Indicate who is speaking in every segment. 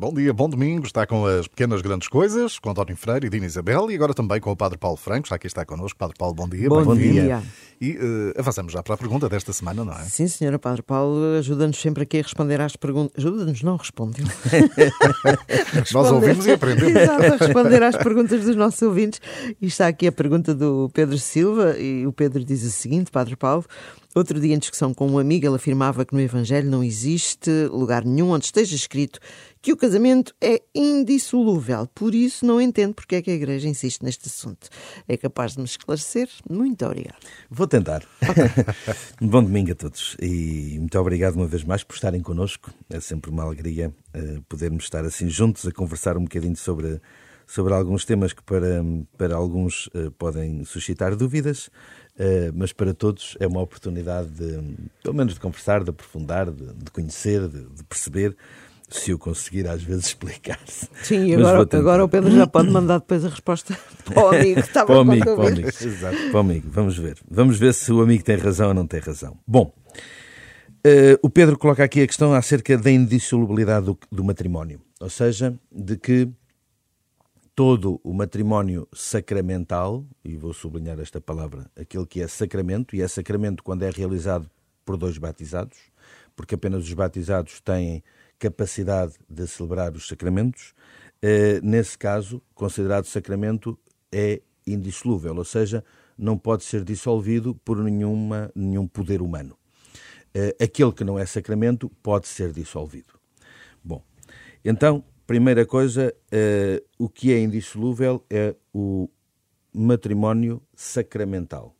Speaker 1: Bom dia, bom domingo. Está com as pequenas grandes coisas, com António Freire e Dina Isabel, e agora também com o Padre Paulo Franco. Já aqui está connosco. Padre Paulo, bom dia.
Speaker 2: Bom,
Speaker 1: bom
Speaker 2: dia. dia.
Speaker 1: E uh, avançamos já para a pergunta desta semana, não é?
Speaker 2: Sim, senhora Padre Paulo, ajuda-nos sempre aqui a responder às perguntas. Ajuda-nos, não responde.
Speaker 1: Nós ouvimos e aprendemos.
Speaker 2: Exato, a responder às perguntas dos nossos ouvintes. E está aqui a pergunta do Pedro Silva, e o Pedro diz o seguinte, Padre Paulo. Outro dia, em discussão com um amigo, ele afirmava que no Evangelho não existe lugar nenhum onde esteja escrito que o casamento é indissolúvel. Por isso, não entendo porque é que a Igreja insiste neste assunto. É capaz de me esclarecer? Muito obrigado.
Speaker 3: Vou tentar. Bom domingo a todos e muito obrigado uma vez mais por estarem connosco. É sempre uma alegria uh, podermos estar assim juntos a conversar um bocadinho sobre sobre alguns temas que para, para alguns uh, podem suscitar dúvidas, uh, mas para todos é uma oportunidade de, pelo menos de conversar, de aprofundar, de, de conhecer, de, de, perceber, se eu conseguir às vezes explicar-se.
Speaker 2: Sim, agora, agora o Pedro já pode mandar depois a resposta para o amigo. Estava
Speaker 3: para o amigo, para o amigo. Exato, para o amigo. Vamos ver. Vamos ver se o amigo tem razão ou não tem razão. Bom, uh, o Pedro coloca aqui a questão acerca da indissolubilidade do, do matrimónio. Ou seja, de que todo o matrimónio sacramental, e vou sublinhar esta palavra, aquele que é sacramento, e é sacramento quando é realizado por dois batizados, porque apenas os batizados têm capacidade de celebrar os sacramentos. Eh, nesse caso, considerado sacramento é indissolúvel, ou seja, não pode ser dissolvido por nenhuma, nenhum poder humano. Eh, aquele que não é sacramento pode ser dissolvido. Bom, então Primeira coisa, uh, o que é indissolúvel é o matrimónio sacramental.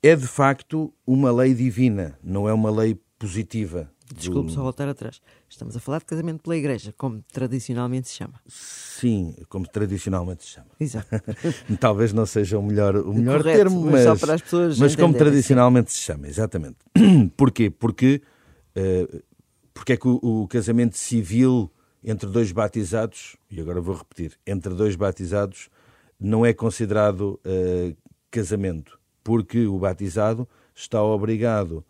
Speaker 3: É de facto uma lei divina, não é uma lei positiva.
Speaker 2: Desculpe do... só voltar atrás. Estamos a falar de casamento pela Igreja, como tradicionalmente se chama.
Speaker 3: Sim, como tradicionalmente se chama.
Speaker 2: Exato.
Speaker 3: Talvez não seja o melhor, o melhor
Speaker 2: Correto,
Speaker 3: termo,
Speaker 2: mas, mas, para as pessoas
Speaker 3: mas como tradicionalmente se chama, exatamente. Porquê? Porque, uh, porque é que o, o casamento civil entre dois batizados, e agora vou repetir, entre dois batizados não é considerado uh, casamento, porque o batizado está obrigado.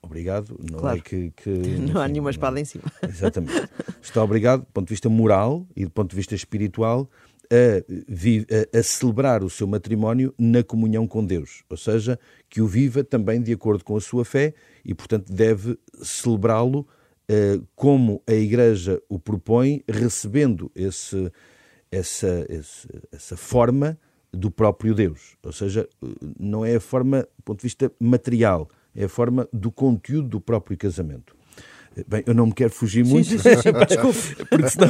Speaker 3: Obrigado, não é
Speaker 2: claro.
Speaker 3: é que. que
Speaker 2: não enfim, há nenhuma espada
Speaker 3: não,
Speaker 2: em cima.
Speaker 3: Exatamente. Está obrigado, do ponto de vista moral e do ponto de vista espiritual, a, a, a, celebrar o seu matrimónio na comunhão com Deus, ou seja, que o viva também de acordo com a sua fé e, portanto, deve celebrá-lo como a Igreja o propõe, recebendo esse, essa, esse, essa forma do próprio Deus. Ou seja, não é a forma do ponto de vista material, é a forma do conteúdo do próprio casamento. Eh, bem, eu não me quero fugir muito,
Speaker 2: sim, sim, sim, desculpe.
Speaker 3: porque senão,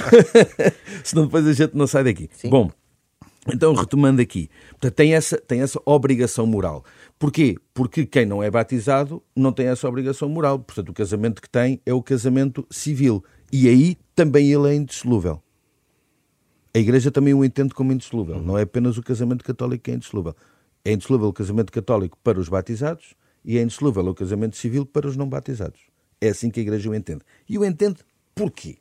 Speaker 3: senão depois a gente não sai daqui. Bom, então, retomando aqui, portanto, tem, essa, tem essa obrigação moral. Porquê? Porque quem não é batizado não tem essa obrigação moral. Portanto, o casamento que tem é o casamento civil. E aí também ele é indissolúvel. A Igreja também o entende como indissolúvel. Não é apenas o casamento católico que é indissolúvel. É indissolúvel o casamento católico para os batizados e é indissolúvel o casamento civil para os não batizados. É assim que a Igreja o entende. E o entende porquê?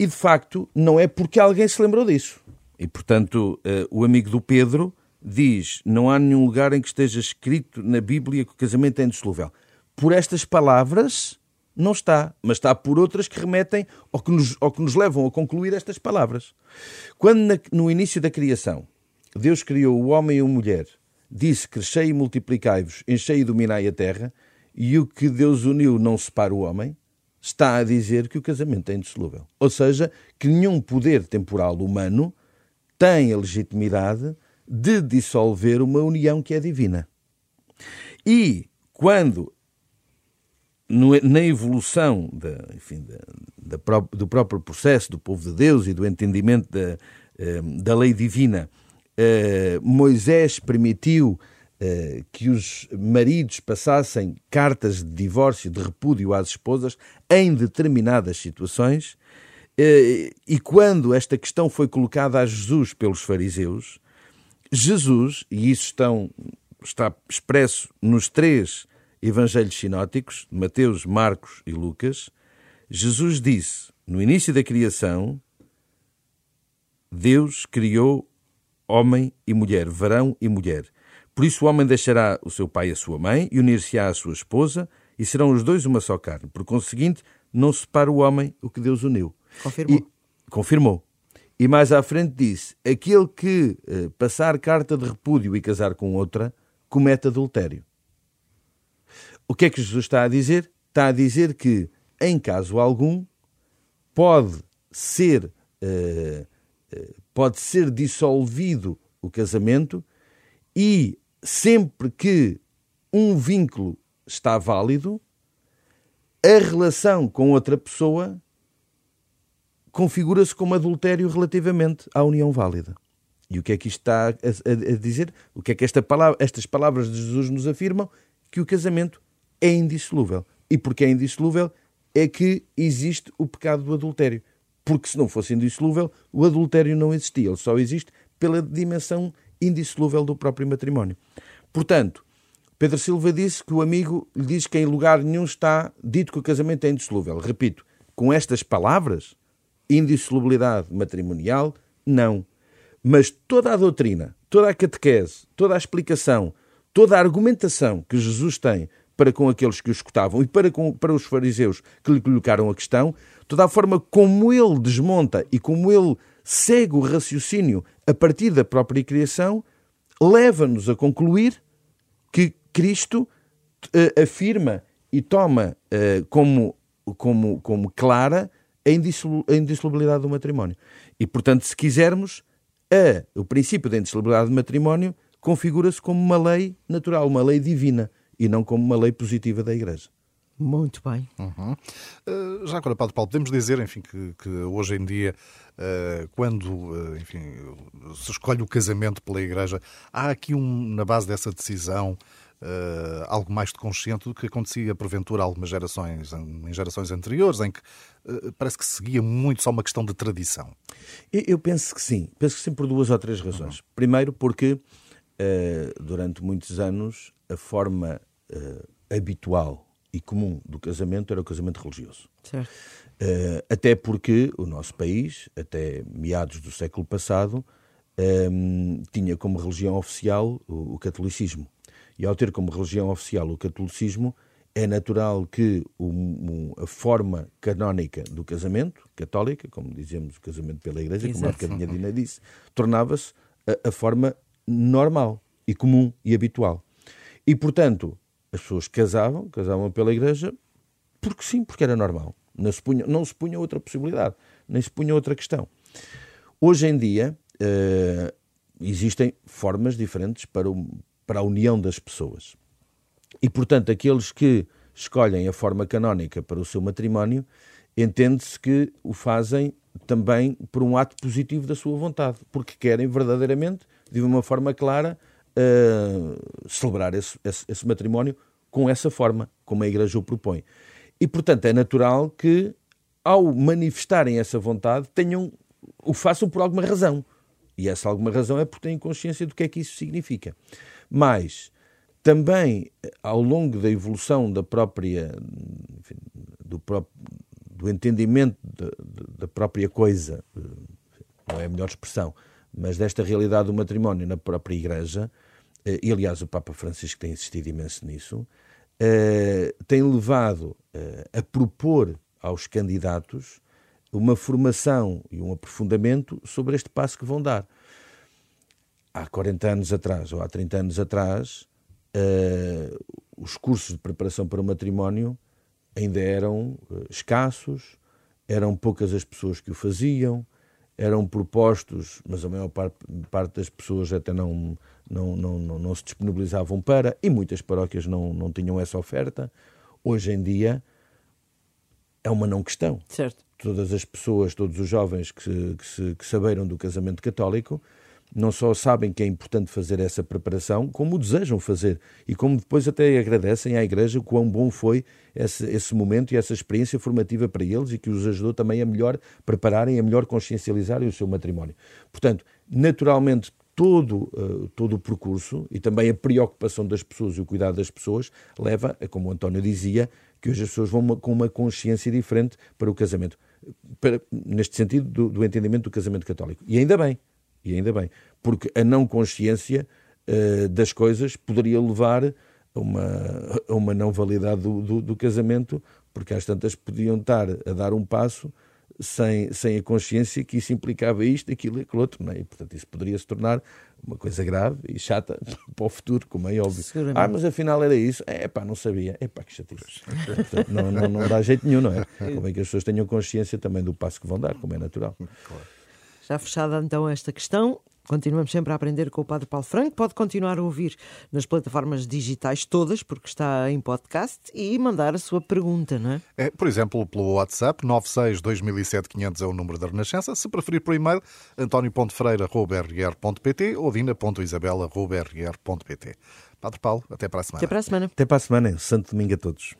Speaker 3: E de facto, não é porque alguém se lembrou disso. E, portanto, uh, o amigo do Pedro diz: não há nenhum lugar em que esteja escrito na Bíblia que o casamento é indissolúvel. Por estas palavras, não está, mas está por outras que remetem ou que nos, ou que nos levam a concluir estas palavras. Quando na, no início da criação Deus criou o homem e a mulher, disse: Crescei e multiplicai-vos, enchei e dominai a terra, e o que Deus uniu não separa o homem, está a dizer que o casamento é indissolúvel. Ou seja, que nenhum poder temporal humano tem a legitimidade de dissolver uma união que é divina. E quando, na evolução da, enfim, da, da, do próprio processo do povo de Deus e do entendimento da, eh, da lei divina, eh, Moisés permitiu eh, que os maridos passassem cartas de divórcio, de repúdio às esposas em determinadas situações, e quando esta questão foi colocada a Jesus pelos fariseus, Jesus, e isso estão, está expresso nos três evangelhos sinóticos, Mateus, Marcos e Lucas, Jesus disse, no início da criação, Deus criou homem e mulher, varão e mulher. Por isso o homem deixará o seu pai e a sua mãe e unir-se-á à sua esposa, e serão os dois uma só carne. Por conseguinte, não separa o homem o que Deus uniu.
Speaker 2: Confirmou.
Speaker 3: E, confirmou. E mais à frente disse: aquele que eh, passar carta de repúdio e casar com outra, comete adultério. O que é que Jesus está a dizer? Está a dizer que, em caso algum, pode ser, eh, eh, pode ser dissolvido o casamento e sempre que um vínculo está válido, a relação com outra pessoa configura-se como adultério relativamente à união válida. E o que é que isto está a, a, a dizer? O que é que esta palavra, estas palavras de Jesus nos afirmam? Que o casamento é indissolúvel. E porque é indissolúvel é que existe o pecado do adultério. Porque se não fosse indissolúvel, o adultério não existia. Ele só existe pela dimensão indissolúvel do próprio matrimónio. Portanto, Pedro Silva disse que o amigo lhe diz que em lugar nenhum está dito que o casamento é indissolúvel. Repito, com estas palavras, indissolubilidade matrimonial, não. Mas toda a doutrina, toda a catequese, toda a explicação, toda a argumentação que Jesus tem para com aqueles que o escutavam e para, com, para os fariseus que lhe colocaram a questão, toda a forma como ele desmonta e como ele segue o raciocínio a partir da própria criação, leva-nos a concluir que Cristo uh, afirma e toma uh, como, como, como clara a indissolubilidade do matrimónio. E, portanto, se quisermos, a, o princípio da indissolubilidade do matrimónio configura-se como uma lei natural, uma lei divina, e não como uma lei positiva da Igreja.
Speaker 2: Muito bem.
Speaker 1: Uhum. Uh, já agora, Padre Paulo, podemos dizer, enfim, que, que hoje em dia, uh, quando, uh, enfim, se escolhe o casamento pela Igreja, há aqui um, na base dessa decisão uh, algo mais de consciente do que acontecia porventura algumas gerações, em gerações anteriores, em que uh, parece que seguia muito só uma questão de tradição.
Speaker 3: Eu penso que sim, penso que sim por duas ou três razões. Uhum. Primeiro porque uh, durante muitos anos a forma habitual e comum do casamento era o casamento religioso.
Speaker 2: Certo.
Speaker 3: até porque o nosso país, até meados do século passado, um, tinha como religião oficial o, o catolicismo. E ao ter como religião oficial o catolicismo, é natural que a forma canónica do casamento, católica, como dizemos o casamento pela Igreja, Exato. como a bocadinha Dina disse, tornava-se a, a, forma normal e comum e habitual. E, portanto, as pessoas casavam, casavam pela Igreja, porque sim, porque era normal. Não se punha, não se punha outra possibilidade, nem se punha outra questão. Hoje em dia, uh, existem formas diferentes para o, para a união das pessoas. E, portanto, aqueles que escolhem a forma canónica para o seu matrimónio, entende-se que o fazem também por um ato positivo da sua vontade, porque querem verdadeiramente, de uma forma clara, uh, celebrar esse, esse, esse, matrimónio com essa forma, como a Igreja o propõe. E, portanto, é natural que, ao manifestarem essa vontade, tenham, o façam por alguma razão. E essa alguma razão é porque têm consciência do que é que isso significa. Mas também ao longo da evolução da própria enfim, do, próprio, do entendimento da, da própria coisa, não é a melhor expressão, mas desta realidade do matrimónio na própria Igreja, eh, e aliás o Papa Francisco tem insistido imenso nisso, eh, tem levado eh, a propor aos candidatos uma formação e um aprofundamento sobre este passo que vão dar há 40 anos atrás ou há 30 anos atrás, uh, os cursos de preparação para o matrimónio ainda eram uh, escassos, eram poucas as pessoas que o faziam, eram propostos, mas a maior parte, parte das pessoas até não, não, não, não, não se disponibilizavam para, e muitas paróquias não, não tinham essa oferta. Hoje em dia é uma não questão.
Speaker 2: Certo.
Speaker 3: Todas as pessoas, todos os jovens que, que, se, que saberam do casamento católico não só sabem que é importante fazer essa preparação, como desejam fazer e como depois até agradecem à Igreja o quão bom foi esse, esse momento e essa experiência formativa para eles e que os ajudou também a melhor prepararem, a melhor consciencializarem o seu matrimónio. Portanto, naturalmente, todo, uh, todo o percurso e também a preocupação das pessoas e o cuidado das pessoas leva como o António dizia, que hoje as pessoas vão com uma consciência diferente para o casamento. Para, neste sentido, do, do entendimento do casamento católico. E ainda bem, e ainda bem, porque a não consciência uh, das coisas poderia levar a uma, a uma não validade do, do, do, casamento porque às tantas podiam estar a dar um passo sem, sem a consciência que isso implicava isto, aquilo e aquilo outro. Não é? E, portanto, isso poderia se tornar uma coisa grave e chata para o futuro, como é óbvio. Ah, mas afinal era isso. É pá, não sabia. É pá, que chatice. Portanto, não, não, não dá jeito nenhum, não é? Convém que as pessoas tenham consciência também do passo que vão dar, como é natural.
Speaker 2: Já fechada então esta questão, Continuamos sempre a aprender com o Padre Paulo Franco. Pode continuar a ouvir nas plataformas digitais todas, porque está em podcast, e mandar a sua pergunta, não é?
Speaker 1: é por exemplo, pelo WhatsApp, 96207 é o número da Renascença. Se preferir por e-mail, antonio.freira.rr.pt ou dina.isabela.rr.pt. Padre Paulo, até para a semana.
Speaker 2: Até para a semana.
Speaker 3: Até para a semana. Santo domingo a todos.